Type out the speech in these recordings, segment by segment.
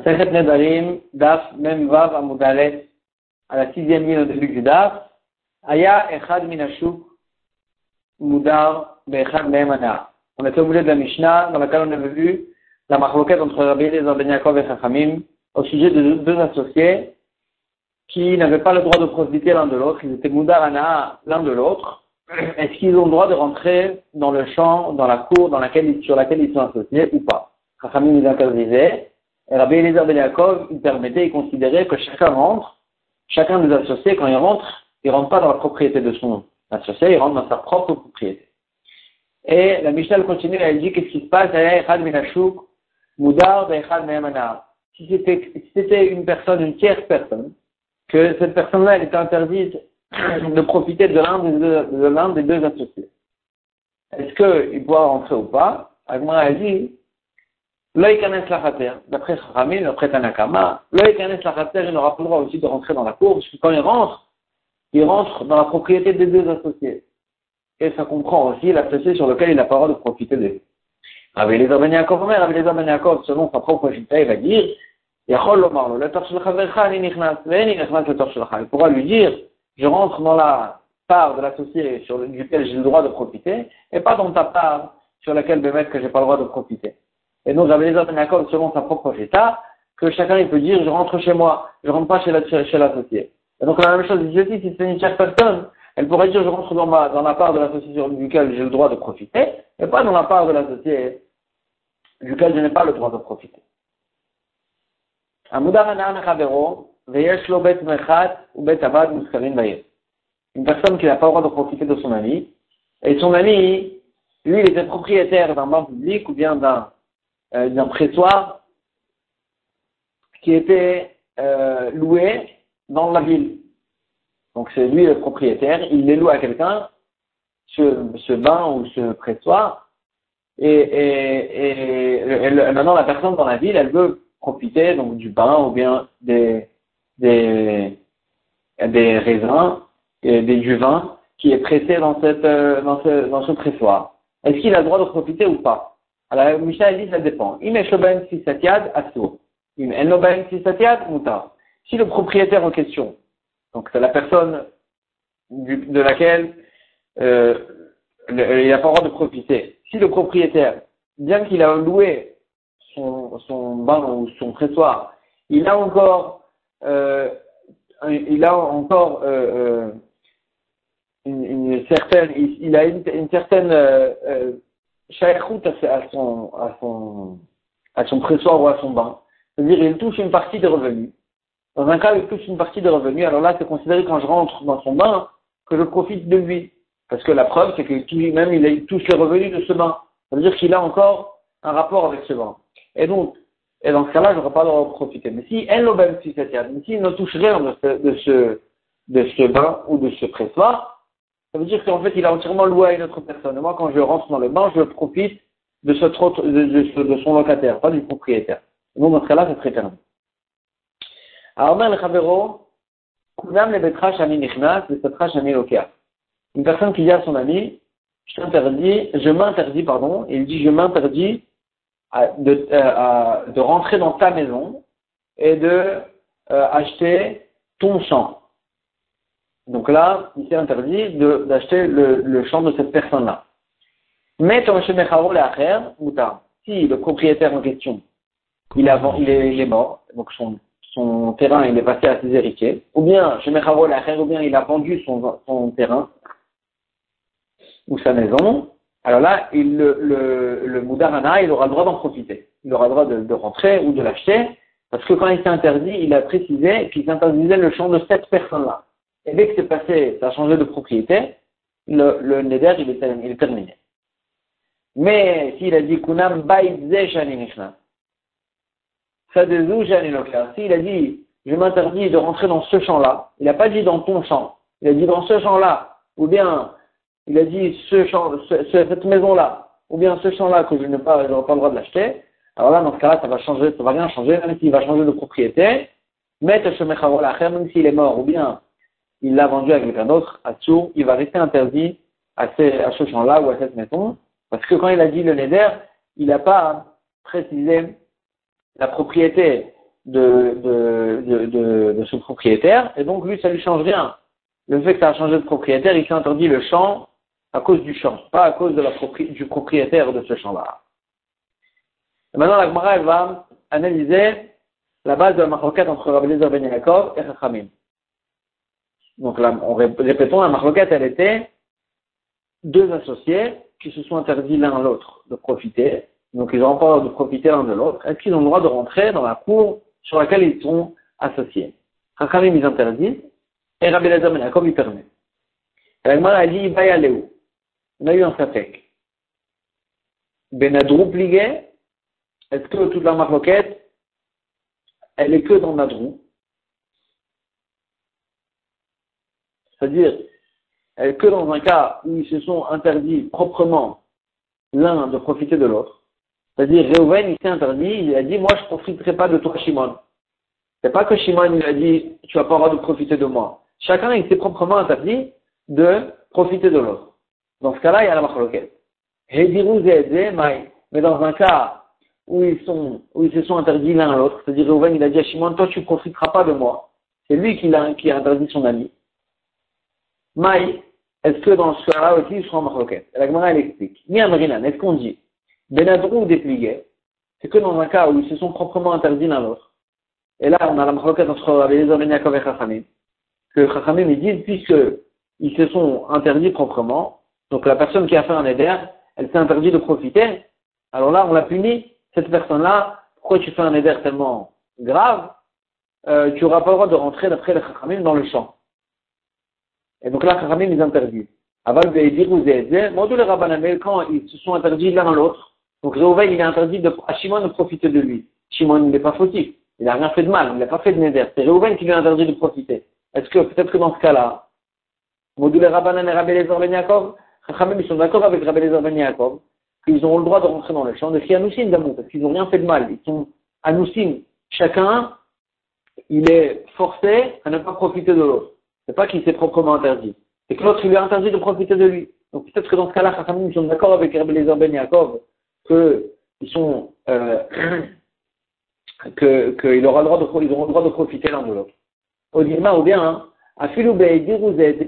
Sechet Nedarim, Daf, Mem Vav Amudalet, à la sixième ligne au début du Daf, Aya Echad Minashuk, Mudar, Beechad Mehemana. On était au bout de la Mishnah, dans laquelle on avait vu la marloquette entre Rabbi Eliezer Ben et Chachamim, au sujet de deux associés qui n'avaient pas le droit de profiter l'un de l'autre, ils étaient Mudar Ana l'un de l'autre. Est-ce qu'ils ont le droit de rentrer dans le champ, dans la cour sur laquelle ils sont associés ou pas? Chachamim les interdisait. Et Rabbi Eliezer Ben Yaakov, il permettait, il considérait que chacun rentre, chacun des associés, quand il rentre, il rentre pas dans la propriété de son associé, il rentre dans sa propre propriété. Et la Michel continue, elle dit qu'est-ce qui se passe? Moudar Si c'était une personne, une tierce personne, que cette personne-là, elle était interdite de profiter de l'un des, deux, associés. Est-ce qu'il pourra rentrer ou pas? Agmara a dit D'après Chachamim, d'après Tanakama, il n'aura pas le droit aussi de rentrer dans la cour, parce que quand il rentre, il rentre dans la propriété des deux associés. Et ça comprend aussi l'associé sur lequel il n'a pas le droit de profiter d'eux. Avec les Yaakov, avec les Yaakov, selon sa propre chita, il va dire, il pourra lui dire, je rentre dans la part de l'associé sur duquel j'ai le droit de profiter, et pas dans ta part sur laquelle mettre que j'ai pas le droit de profiter. Et donc, j'avais les autres accords selon sa propre état, que chacun il peut dire, je rentre chez moi, je rentre pas chez l'associé. et donc, la même chose ici, si c'est une tierce personne, elle pourrait dire, je rentre dans ma, dans la part de l'associé duquel j'ai le droit de profiter, et pas dans la part de l'associé duquel je n'ai pas le droit de profiter. Une personne qui n'a pas le droit de profiter de son ami, et son ami, lui, il était propriétaire d'un banc public ou bien d'un euh, d'un pressoir qui était euh, loué dans la ville. Donc c'est lui le propriétaire, il les loue à quelqu'un, ce, ce bain ou ce pressoir, et, et, et, maintenant la personne dans la ville, elle veut profiter donc du bain ou bien des, des, des raisins et des, du vin qui est pressé dans, cette, euh, dans, ce, dans ce pressoir. Est-ce qu'il a le droit de profiter ou pas? Alors, Michel dit, ça dépend. Si le propriétaire en question, donc c'est la personne de laquelle euh, il n'a pas le droit de profiter, si le propriétaire, bien qu'il a loué son, son bain ou son pressoir, il a encore, euh, il a encore euh, une, certaine, il, a une certaine euh route à son, à son, à son pressoir ou à son bain. C'est-à-dire, il touche une partie des revenus. Dans un cas, il touche une partie des revenus. Alors là, c'est considéré quand je rentre dans son bain que je profite de lui. Parce que la preuve, c'est qu'il même il touche les revenus de ce bain. Ça veut dire qu'il a encore un rapport avec ce bain. Et donc, et dans ce cas-là, je n'aurai pas le droit de profiter. Mais si elle si mais s'il ne touche rien de ce, de ce, de ce bain ou de ce pressoir, ça veut dire qu'en fait, il a entièrement loué à une autre personne. Et moi, quand je rentre dans le bain, je profite de, ce, de, de, son locataire, pas du propriétaire. Donc, dans ce cas-là, c'est très permis. Alors. Une personne qui dit à son ami, je t'interdis, je m'interdis, pardon, il dit, je m'interdis de, euh, de rentrer dans ta maison et de euh, acheter ton champ. Donc là, il s'est interdit d'acheter le, le, champ de cette personne-là. Mais si le propriétaire en question, il, est mort, donc son, son terrain il est passé à ses héritiers, ou bien ou bien il a vendu son, son terrain ou sa maison, alors là, il, le, le, le Moudarana, il aura le droit d'en profiter. Il aura le droit de, de rentrer ou de l'acheter, parce que quand il s'est interdit, il a précisé qu'il s'interdisait le champ de cette personne-là. Et dès que c'est passé, ça a changé de propriété, le, le il est, il est terminé. Mais s'il a dit Kunam s'il a dit je m'interdis de rentrer dans ce champ-là, il n'a pas dit dans ton champ, il a dit dans ce champ-là, ou bien il a dit ce champ, cette maison-là, ou bien ce champ-là que je n'ai pas, pas le droit de l'acheter, alors là, dans ce cas-là, ça va changer, ça va rien changer, même s'il va changer de propriété, mais même s'il est mort, ou bien il l'a vendu à quelqu'un d'autre, à Tsour, il va rester interdit à, ce champ-là ou à cette maison, parce que quand il a dit le neder, il n'a pas précisé la propriété de, ce propriétaire, et donc lui, ça lui change rien. Le fait que ça a changé de propriétaire, il s'est interdit le champ à cause du champ, pas à cause de la du propriétaire de ce champ-là. Maintenant, la Gemara, elle va analyser la base de la marloquette entre Rabbi Lezer Ben Yaakov et Chachamim. Donc là, on répétons, la marloquette, elle était deux associés qui se sont interdits l'un à l'autre de profiter. Donc ils n'ont pas le droit de profiter l'un de l'autre. Est-ce qu'ils ont le droit de rentrer dans la cour sur laquelle ils sont associés Chachamim, ils interdisent, et Rabbi Lezer Ben Yaakov, il permet. Et la Gemara, elle dit, va y aller où? On a eu un sapek. Benadrou pligué, est-ce que toute la marloquette, elle est que dans Nadrou C'est-à-dire, est que dans un cas où ils se sont interdits proprement l'un de profiter de l'autre. C'est-à-dire, Reuven, il s'est interdit, il a dit, moi, je ne profiterai pas de toi, Shimon. C'est pas que Shimon, il a dit, tu vas pas avoir de profiter de moi. Chacun, il s'est proprement interdit de profiter de l'autre. Dans ce cas-là, il y a la machloquette. Mais dans un cas où ils, sont, où ils se sont interdits l'un à l'autre. C'est-à-dire, Reuven, il a dit à Shimon, toi, tu ne profiteras pas de moi. C'est lui qui a, qui a interdit son ami. Maï, est-ce que dans ce cas-là aussi, sera en marloquette La Gemara, elle explique. Ni Amrinan, est-ce qu'on dit Benadrou ou dépligué C'est que dans un cas où ils se sont proprement interdits l'un l'autre. Et là, on a la marloquette entre les Ben Yaakov et Chachamim. Que Chachamim, ils disent, puisque ils se sont interdits proprement, donc la personne qui a fait un éder, elle s'est interdit de profiter, alors là, on l'a puni cette personne-là, pourquoi tu fais un éder tellement grave, euh, tu n'auras pas le droit de rentrer d'après les Chachamim dans le champ. Et donc là, Chachamim, ils interdisent. Aval Modou les Rabbanamel, quand ils se sont interdits l'un à l'autre, donc Réhouven, il est interdit de, à Shimon de profiter de lui. Shimon, il n'est pas fautif. Il n'a rien fait de mal, il n'a pas fait de néder. C'est Réhouven qui lui a interdit de profiter. Est-ce que, peut-être que dans ce cas-là, Modou les Rabbanan et Rabbi Ben Yaakov, ils sont d'accord avec Rabbi Lezer Ben Yaakov, ils ont le droit de rentrer dans le champ de Chianousim d'amour, parce qu'ils n'ont rien fait de mal. Ils sont Anoussim. Chacun, il est forcé à ne pas profiter de l'autre. C'est pas qu'il s'est proprement interdit. C'est que l'autre, lui a interdit de profiter de lui. Donc peut-être que dans ce cas-là, ils sont d'accord avec Rabbi Lezer Ben Yaakov, qu'ils sont, euh, que, aura le droit de, auront le droit de profiter l'un de l'autre. Au Dirma, ou bien, Filoubé, Dirouzé,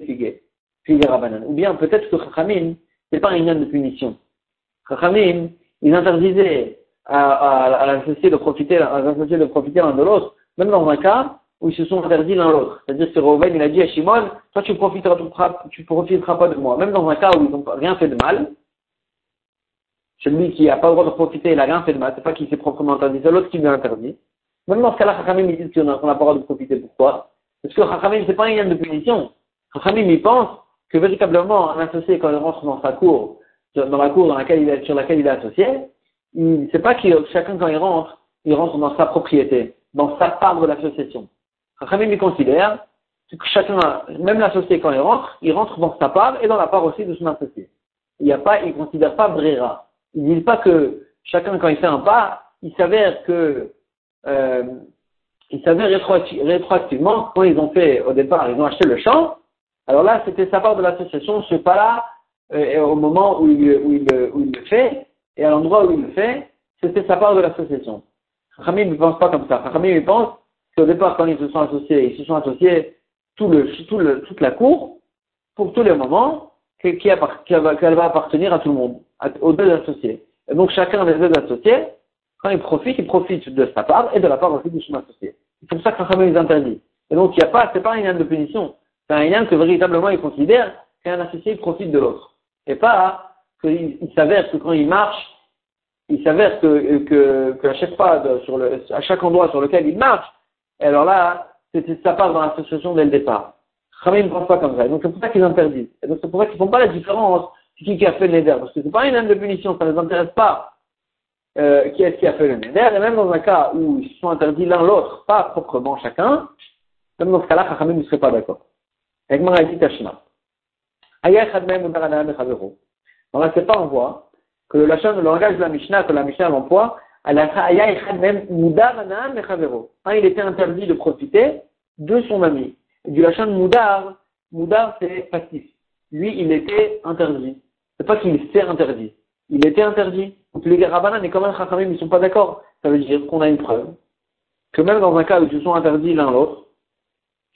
Ou bien peut-être que Chachamim, c'est pas un lien de punition. Chachamim, ils interdisaient à, à, à l'associé de profiter, à l'associé de profiter l'un de l'autre, même dans un cas où ils se sont interdits l'un l'autre. C'est-à-dire que Reuven, il a dit à Shimon, toi tu profiteras, tu profiteras pas de moi. Même dans un cas où ils n'ont rien fait de mal, celui qui n'a pas le droit de profiter, il n'a rien fait de mal, c'est pas qu'il s'est proprement interdit, c'est l'autre qui lui a interdit. Même dans ce cas-là, Chachamim, il dit qu'on n'a pas le droit de profiter. Pourquoi? Parce que Chachamim, c'est pas un lien de punition. Chachamim, il pense que véritablement, un associé, quand il rentre dans sa cour, dans la cour il est, sur laquelle il est associé, il sait pas que chacun quand il rentre, il rentre dans sa propriété, dans sa part de l'association. Rachamim il considère que chacun, même l'associé quand il rentre, il rentre dans sa part et dans la part aussi de son associé. Il il considère pas Brera. Il dit pas que chacun quand il fait un pas, il s'avère que euh, il s'avère rétroactivement, quand ils ont fait au départ, ils ont acheté le champ, alors là, c'était sa part de l'association, ce pas-là, euh, au moment où il, le fait, et à l'endroit où il le fait, c'était sa part de l'association. Khamim ne pense pas comme ça. Il pense qu'au départ, quand ils se sont associés, ils se sont associés tout le, tout toute la cour, pour tous les moments, qu'elle qui va appartenir à tout le monde, aux deux associés. Et donc chacun des deux associés, quand il profite, il profite de sa part et de la part aussi de son associé. C'est pour ça que Khamim les interdit. Et donc il n'y a pas, c'est pas un lien de punition, c'est un lien que véritablement il considère qu'un associé profite de l'autre. Et pas qu'il s'avère que quand il marche, il s'avère que, que, à chaque endroit sur lequel il marche, alors là, c'est sa part dans l'association dès le départ. Khamim ne pense pas comme ça. Donc c'est pour ça qu'ils interdisent. Et donc c'est pour ça qu'ils font pas la différence qui a fait le neder. Parce que c'est pas une âme de punition, ça ne les intéresse pas. Euh, qui est-ce qui a fait le neder. Et même dans un cas où ils sont interdits l'un l'autre, pas proprement chacun, même dans ce cas-là, Khamim ne serait pas d'accord. Dans la pas on voit que le, le langage de la Mishnah, que la Mishnah l'emploie, un, il était interdit de profiter de son ami. du lachan moudar, moudar c'est passif. Lui, il était interdit. C'est pas qu'il s'est interdit. Il était interdit. Donc les Rabanan et un Chachamim, ils sont pas d'accord. Ça veut dire qu'on a une preuve que même dans un cas où ils sont interdits l'un l'autre,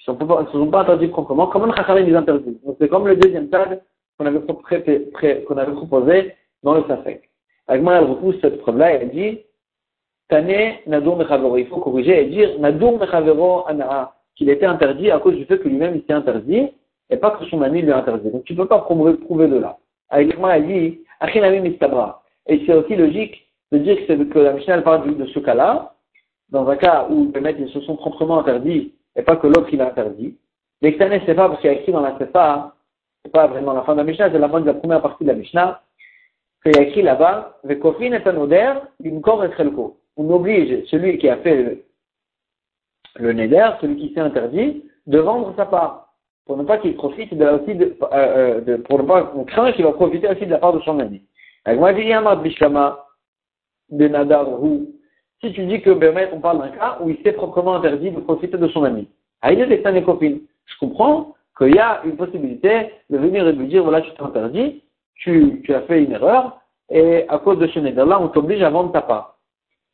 ils ne se sont pas interdits proprement, le Chachamim les interdit Donc c'est comme le deuxième stade qu'on avait, avait proposé dans le Safek. Agma, elle repousse cette preuve-là et elle dit, Tane Nadur Mechavero. Il faut corriger et dire Nadur Mechavero Anaa, qu'il était interdit à cause du fait que lui-même il s'est interdit et pas que son ami lui a interdit. Donc tu ne peux pas prouver de là. Agma, elle dit, Achinami Mistabra. Et c'est aussi logique de dire que, que la Mishnah parle de ce cas-là, dans un cas où les maîtres ils se sont proprement interdits et pas que l'autre il a interdit. Mais que c'est pas parce qu'il y a écrit dans la Sefa, c'est pas vraiment la fin de la Mishnah, c'est la fin de la première partie de la Mishnah, qu'il y a écrit là-bas, Vekofin est un oder, corps et On oblige celui qui a fait le, neder, celui qui s'est interdit, de vendre sa part. Pour ne pas qu'il profite aussi de, euh, euh de, pour ne pas, on craint qu'il va profiter aussi de la part de son ami. De Nadar, si tu dis que Bémet, on parle d'un cas où il s'est proprement interdit de profiter de son ami. Aïe, des copines. Je comprends qu'il y a une possibilité de venir et de lui dire, voilà, tu t'es interdit, tu, tu as fait une erreur, et à cause de ce neder-là, on t'oblige à vendre ta part.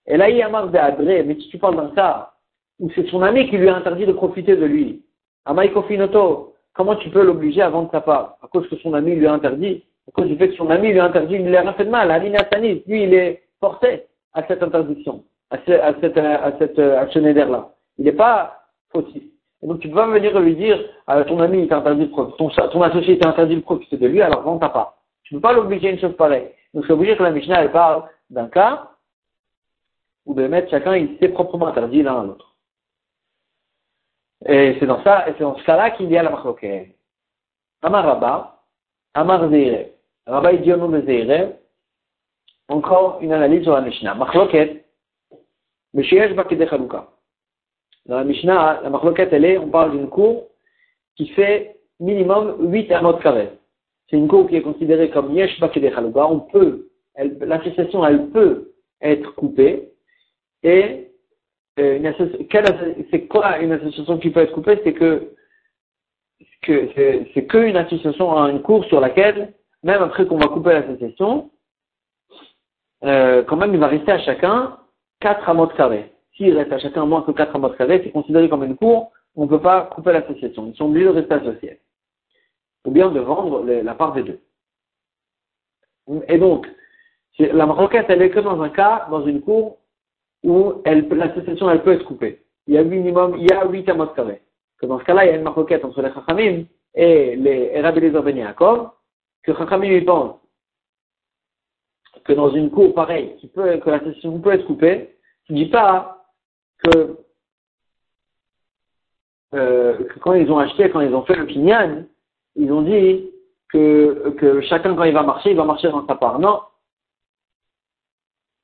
Et là, il y a marre d'adré, mais si tu parles d'un cas où c'est son ami qui lui a interdit de profiter de lui, Amaikofinoto, comment tu peux l'obliger à vendre ta part À cause que son ami lui a interdit, à cause du fait que son ami lui a interdit, il lui a rien fait de mal, Sanis, lui, il est forcé à cette interdiction, à, ce, à, cette, à, cette, à ce là Il n'est pas fautif. Et donc tu peux pas venir lui dire, à ton ami il t'a interdit de profiter, ton, ton associé t'a interdit de profiter de lui, alors vends ta part. Tu ne peux pas l'obliger à une chose pareille. Donc c'est obligé que la Mishnah elle parle d'un cas où mettre chacun il s'est proprement interdit l'un à l'autre. Et c'est dans ça, c'est dans ce cas-là qu'il y a la machloket. Amar Rabba, Amar Zeire. Rabba Idiono de Zeire. Encore une analyse sur la Mishnah. Machloket, Meshiyesh Bakede Chaluka. Dans la Mishnah, la machloket, elle est, on parle d'une cour qui fait minimum 8 amot carrés c'est une cour qui est considérée comme yesh bakede on peut, l'association, elle peut être coupée, et euh, c'est quoi une association qui peut être coupée? C'est que, que c'est qu'une association une cour sur laquelle, même après qu'on va couper l'association, euh, quand même il va rester à chacun 4 amots carrés. S'il reste à chacun moins que 4 amots carrés, c'est considéré comme une cour, on ne peut pas couper l'association. Ils sont obligés de rester associés ou bien de vendre la part des deux. Et donc, la requête, elle est que dans un cas, dans une cour, où l'association, elle peut être coupée. Il y a minimum, il y a 8 amos carrés. Que dans ce cas-là, il y a une requête entre les Chachamim et les Rabbi les Ben Yaakov, que Chachamim lui pense que dans une cour pareille, qui peut, que l'association peut être coupée, tu ne dis pas que, euh, que quand ils ont acheté, quand ils ont fait le kinyan, ils ont dit que chacun, quand il va marcher, il va marcher dans sa part. Non.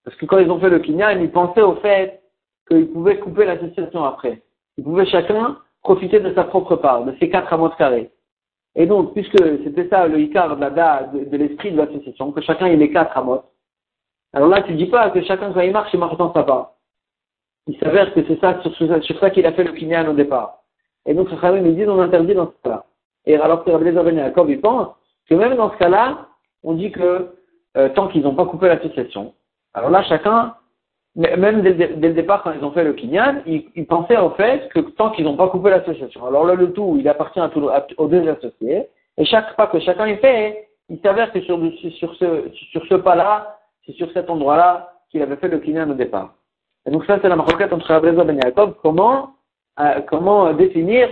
Parce que quand ils ont fait le kinyan, ils pensaient au fait qu'ils pouvaient couper l'association après. Ils pouvaient chacun profiter de sa propre part, de ses quatre amots carrés. Et donc, puisque c'était ça le Icar de, de, de l'esprit de l'association, que chacun ait quatre amots, alors là, tu dis pas que chacun, quand il marche, il marche dans sa part. Il s'avère que c'est ça, sur, sur ça qu'il a fait le kinyan au départ. Et donc, Chachamim, ils disent, on interdit dans ce cas-là. Et alors que Rabbi Lezer Yaakov, il pense que même dans ce cas-là, on dit que euh, tant qu'ils n'ont pas coupé l'association, alors là, chacun, même dès, le départ, quand ils ont fait le kinyan, ils, pensaient en fait que tant qu'ils n'ont pas coupé l'association. Alors là, le tout, il appartient à aux deux associés. Et chaque pas que chacun y fait, il s'avère que sur, sur ce, sur ce pas-là, c'est sur cet endroit-là qu'il avait fait le kinyan au départ. Et donc ça, c'est la maroquette entre Rabbi et Yaakov. Comment, euh, comment définir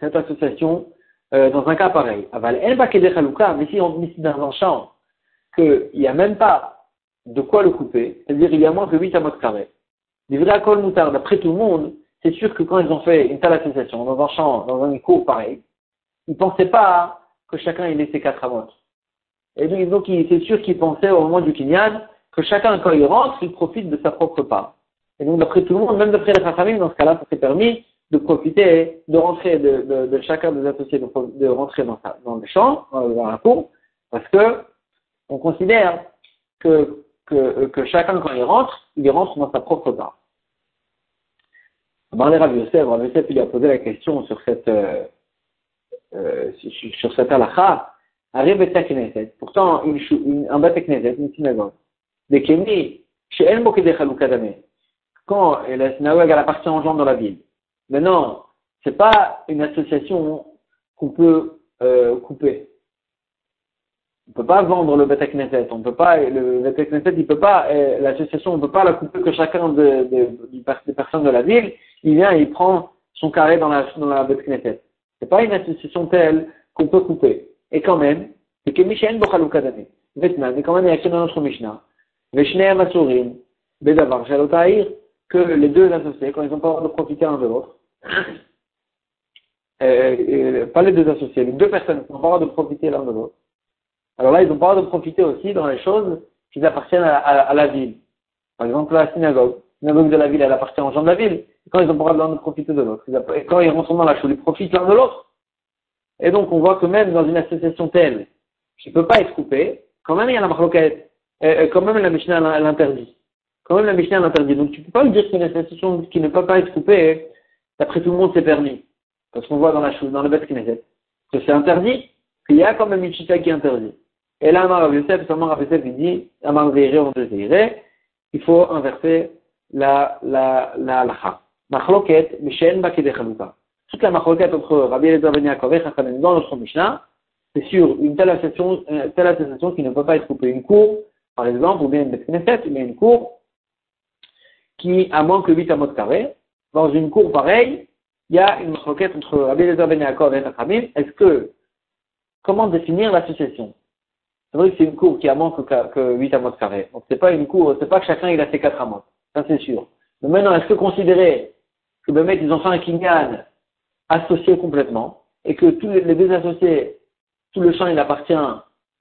cette association euh, dans un cas pareil? Aval mais si on dit dans un champ qu'il n'y a même pas de quoi le couper, c'est-à-dire il y a moins que 8 amots carrés. Les vrais col moutards, d'après tout le monde, c'est sûr que quand ils ont fait une telle association dans un champ, dans un cours pareil, ils ne pensaient pas que chacun ait laissé 4 amots. Et donc, c'est sûr qu'ils pensaient au moment du kinyan que chacun, quand il rentre, il profite de sa propre part. Et donc, d'après tout le monde, même d'après les Chachamim, dans ce cas-là, ça s'est permis de profiter, de rentrer, de, de, de chacun des associés, de, de rentrer dans, sa, dans le champ, dans la cour, parce que on considère que, que, que chacun, quand il rentre, il rentre dans sa propre part. Barney Rav Yosef, Rav Yosef, il a posé la question sur cette, euh, euh, sur cette halakha, pourtant une, une, un Knesset, une synagogue, des Kémi, chez El Mokedech quand la synagogue elle appartient aux gens de la ville. Maintenant, c'est pas une association qu'on peut euh, couper. On peut pas vendre le Beth Knesset. On peut pas, le Beth il peut pas, l'association, on peut pas la couper que chacun de, des personnes de la ville, il vient et il prend son carré dans la, dans la Beth Knesset. C'est pas une association telle qu'on peut couper. Et quand même, c'est que Mishen Bochalukadane. Vetman, mais quand même, il y a que dans notre Mishnah. Veshneem Asurim, Bedavar Shalotaïr, que les deux associés, quand ils n'ont pas le droit de profiter l'un de l'autre, euh, euh, pas les deux associés, les deux personnes qui n'ont pas le droit de profiter l'un de l'autre, alors là, ils ont le droit de profiter aussi dans les choses qui appartiennent à, la ville. Par exemple, la synagogue. La synagogue de la ville, elle appartient aux gens de la ville. Et quand ils ont le droit de profiter de l'autre. Et quand ils rentrent dans la chose, ils profitent l'un de l'autre. Et donc, on voit que même dans une association telle, qui ne peut pas être coupée, quand même, il y a la marloquette. quand même, la Mishnah l'interdit. Quand même, la Mishnah l'interdit. Donc, tu ne peux pas dire qu'une association qui ne peut pas être coupée, d'après tout le monde, c'est permis. Parce qu'on voit dans la chose, dans le bête Knesset, que c'est interdit, qu'il y a quand même une chita qui est interdite. Et là, Amar Rav Yosef, seulement Yosef, il dit, Amar on il faut inverser la, la, la. Machloket, Mishen Chaluka. Toute la machloket entre Rabbi Eliezer Ben Yaakov et Chachamim dans notre Mishnah, c'est sur une telle association, une telle association qui ne peut pas être coupée. Une cour, par exemple, ou bien une Knesset, ou bien une cour qui a moins que 8 amotes carrés. Dans une cour pareille, il y a une machloket entre Rabbi Eliezer Ben Yaakov et Chachamim. Est-ce que, comment définir l'association? C'est vrai que c'est une cour qui a moins que, que 8 amotes carrés. Donc c'est pas une cour, c'est pas que chacun il a ses 4 amotes. Ça c'est sûr. Mais maintenant, est-ce que considérer que mec, ils ont fait un kinyan associé complètement, et que tous les deux associés, tout le champ il appartient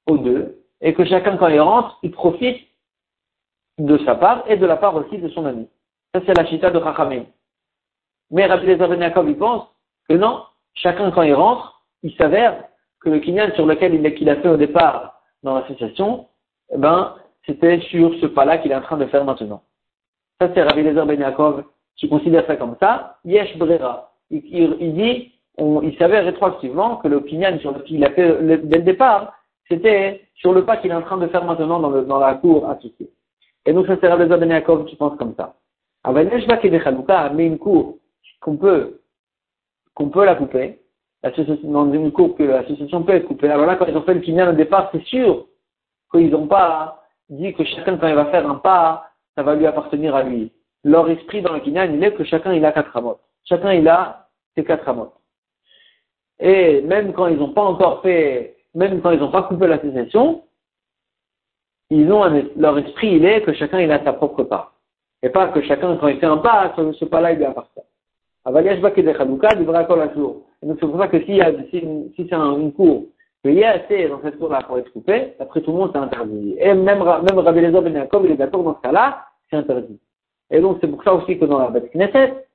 aux deux, et que chacun quand il rentre, il profite de sa part et de la part aussi de son ami. Ça c'est la chita de Chachamim. Mais Rabbi Lezer Ben Yaakov, il pense que non, chacun quand il rentre, il s'avère que le kinyan sur lequel il, a fait au départ dans l'association, eh ben, c'était sur ce pas-là qu'il est en train de faire maintenant. Ça, c'est Rabbi Lezer Ben Yaakov qui considère ça comme ça. Yesh Brera. Il, dit, on, il savait rétroactivement que l'opinion sur lequel il a fait dès le départ, c'était sur le pas qu'il est en train de faire maintenant dans, dans la cour associée. Et donc, ça, c'est Rabbi Lezer Ben Yaakov qui pense comme ça. Mais une cour qu'on peut, qu'on peut la couper, que l'association peut être coupée. Alors là, quand ils ont fait le kinyan au départ, c'est sûr qu'ils n'ont pas dit que chacun, quand il va faire un pas, ça va lui appartenir à lui. Leur esprit dans le kinyan, il est que chacun, il a quatre amotes. Chacun, il a ses quatre amotes. Et même quand ils n'ont pas encore fait, même quand ils n'ont pas coupé l'association, ils ont leur esprit, il est que chacun, il a sa propre part. Et pas que chacun, quand il fait un pas, ce pas-là, il lui appartient. Avaliash Bakede Chaluka, du Brakol Achour. Et donc c'est pour ça que si, si c'est un, une cour, qu'il y a assez dans cette cour-là pour être coupé, après tout le monde c'est interdit. Et même, même Rabbi Lezer Ben Yaakov, il est d'accord dans ce cas-là, c'est interdit. Et donc c'est pour ça aussi que dans la bête Knesset,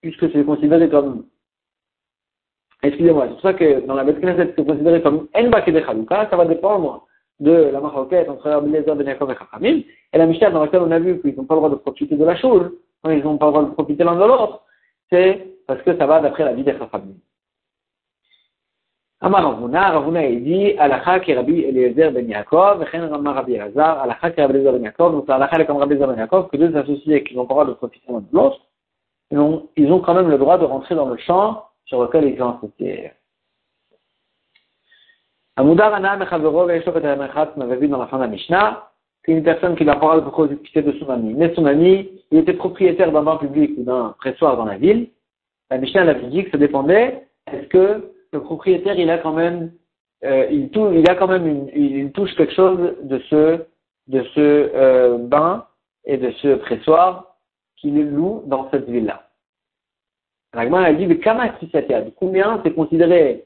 puisque c'est considéré comme, excusez-moi, c'est pour ça que dans la bête Knesset c'est considéré comme En Bakede Chaluka, ça va dépendre de la maroquette entre Rabbi Lezer Ben Yaakov et Chachamim, et la Mishnah dans laquelle on a vu qu'ils n'ont pas le droit de profiter de la chose, quand ils n'ont pas le droit de profiter l'un de l'autre, c'est parce que ça va d'après la vie des Chachamim. Amar Ravuna, Ravuna il dit, Alacha ki Rabbi Eliezer ben Yaakov, Chen Rama Rabbi Elazar, Alacha ki Rabbi Eliezer ben Yaakov, donc Alacha est comme Rabbi Eliezer ben Yaakov, que deux associés qui n'ont pas le droit de profiter l'un de l'autre, ils ont quand même le droit de rentrer dans le champ sur lequel ils ont associé. Amudar Ana Mechavero Ve'eshov et Amechat, on avait vu dans la la c'est une personne qui n'a pas le droit de profiter de son ami. Mais son ami, il était propriétaire d'un banc public ou d'un pressoir dans la ville, la Mishnah avait dit que ça dépendait, est-ce que le propriétaire, il a quand même, euh, il, il, a quand même il touche quelque chose de ce, de ce euh, bain et de ce pressoir qu'il loue dans cette ville-là. Ragman a dit, mais combien c'est considéré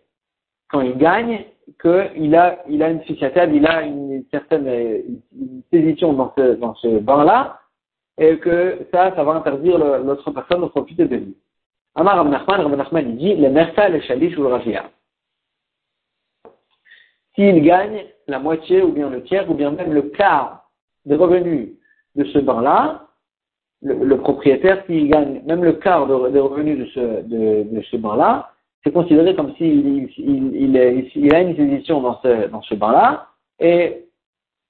quand il gagne qu'il a, il a une fichatiade, il a une certaine position dans ce, dans ce bain-là, et que ça, ça va interdire l'autre personne de profiter de lui. Amar Rav Nachman, il dit, le mersa, le shalish ou le rajia. S'il gagne la moitié ou bien le tiers ou bien même le quart des revenus de ce banc-là, le, propriétaire, s'il gagne même le quart des revenus de ce, de, de ce banc-là, c'est considéré comme s'il il, il, il, a une sédition dans ce, banc-là, et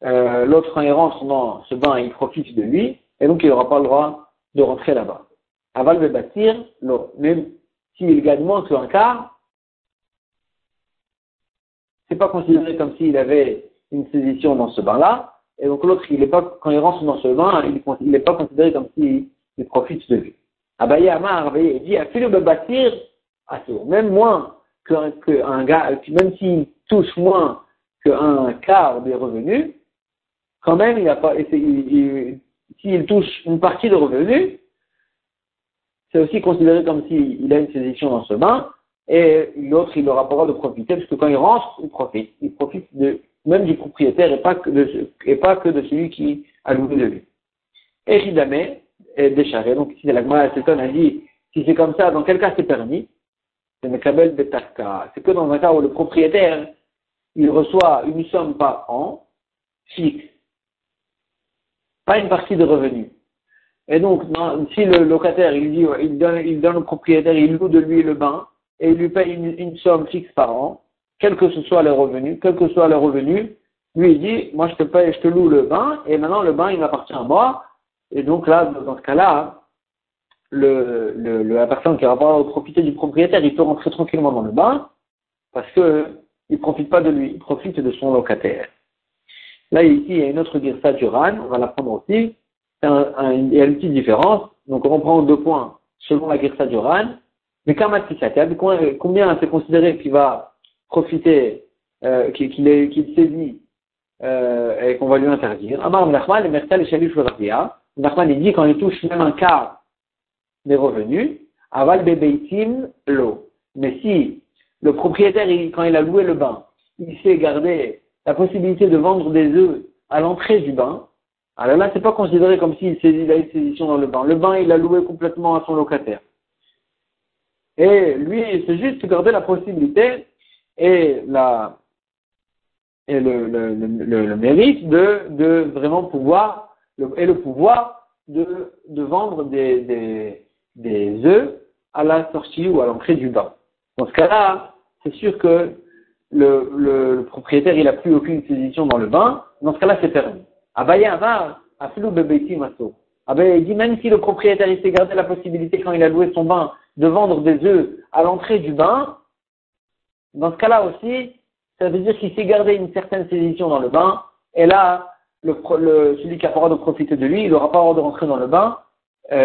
euh, l'autre, quand il rentre dans ce bain, il profite de lui, et donc il n'aura pas le droit de rentrer là-bas. Aval de bâtir, même s'il gagne moins qu'un quart, c'est pas considéré comme s'il avait une sédition dans ce bain-là, et donc l'autre, il est pas, quand il rentre dans ce bain, il n'est pas considéré comme s'il profite de lui. Abaye Amar, dit, bâtir, même moins qu'un que gars, même s'il touche moins qu'un quart des revenus, quand même, il a pas, s'il touche une partie de revenus, c'est aussi considéré comme s'il a une sédition dans ce bain, et l'autre, il n'aura pas le droit de profiter, parce que quand il rentre, il profite. Il profite de, même du propriétaire et pas que de, et pas que de celui qui a loué de lui. Et Ridame est décharé. Donc ici, la Gemara a dit, si c'est comme ça, dans quel cas c'est permis? C'est. C'est que dans un cas où le propriétaire, il reçoit une somme par an, fixe. Pas une partie de revenus. Et donc, si le locataire, il dit, il donne, au propriétaire, il loue de lui le bain, et il lui paye une, somme fixe par an, quel que soit le revenu, quel que soit le revenu, lui il dit, moi je te paye, je te loue le bain, et maintenant le bain il m'appartient à moi, et donc là, dans ce cas-là, la personne qui va pas profiter du propriétaire, il peut rentrer tranquillement dans le bain, parce que il profite pas de lui, il profite de son locataire. Là, ici, il y a une autre girsa du RAN, on va la prendre aussi. il y a une petite différence. Donc, on reprend deux points selon la girsa du RAN. Mais combien c'est considéré qu'il va profiter, euh, qu'il saisit euh, et qu'on va lui interdire? Amar Nachman, le Mertel et Shalif Nachman, il dit quand il touche même un quart des revenus, aval bebeitim l'eau. Mais si le propriétaire, quand il a loué le bain, il sait garder la possibilité de vendre des œufs à l'entrée du bain, alors là, c'est pas considéré comme s'il saisit la sédition dans le bain. Le bain, il a loué complètement à son locataire. Et lui, c'est juste garder la possibilité et la, et le, le, le, le mérite de, de vraiment pouvoir, et le pouvoir de, de vendre des, des, des œufs à la sortie ou à l'entrée du bain. Dans ce cas-là, c'est sûr que le, le, propriétaire, il n'a plus aucune sédition dans le bain. Dans ce cas-là, c'est permis. Abaye Avar, Aflou Bebeiti Maso. Abaye dit, même si le propriétaire, il s'est gardé la possibilité quand il a loué son bain de vendre des œufs à l'entrée du bain, dans ce cas-là aussi, ça veut dire qu'il s'est gardé une certaine sédition dans le bain, et là, le, le, celui qui a pas le droit de profiter de lui, il n'aura pas le droit de rentrer dans le bain euh,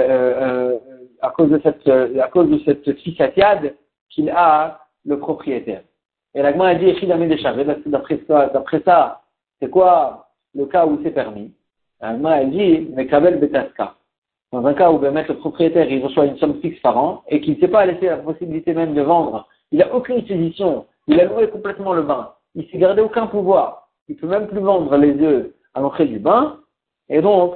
euh, à cause de cette à cause de cette fissatiade qu'il a le propriétaire. Et la a dit d'après ça, d'après ça, c'est quoi le cas où c'est permis? La a dit Mekabel Betaska. Dans un cas où ben, le propriétaire il reçoit une somme fixe par an et qu'il ne s'est pas laissé la possibilité même de vendre, il n'a aucune sédition, il a loué complètement le bain, il s'est gardé aucun pouvoir, il peut même plus vendre les œufs à l'entrée du bain, et donc,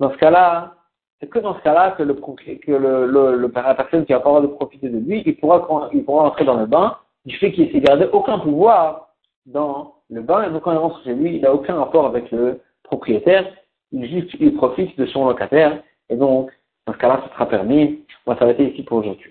dans ce cas-là, c'est que dans ce cas-là que, le, que le, le, le, la personne qui va pas de profiter de lui, il pourra, il pourra entrer dans le bain du fait qu'il s'est gardé aucun pouvoir dans le bain, et donc quand il rentre chez lui, il n'a aucun rapport avec le propriétaire, il juste, il profite de son locataire, et donc, dans ce cas-là, ce sera permis. On va s'arrêter ici pour aujourd'hui.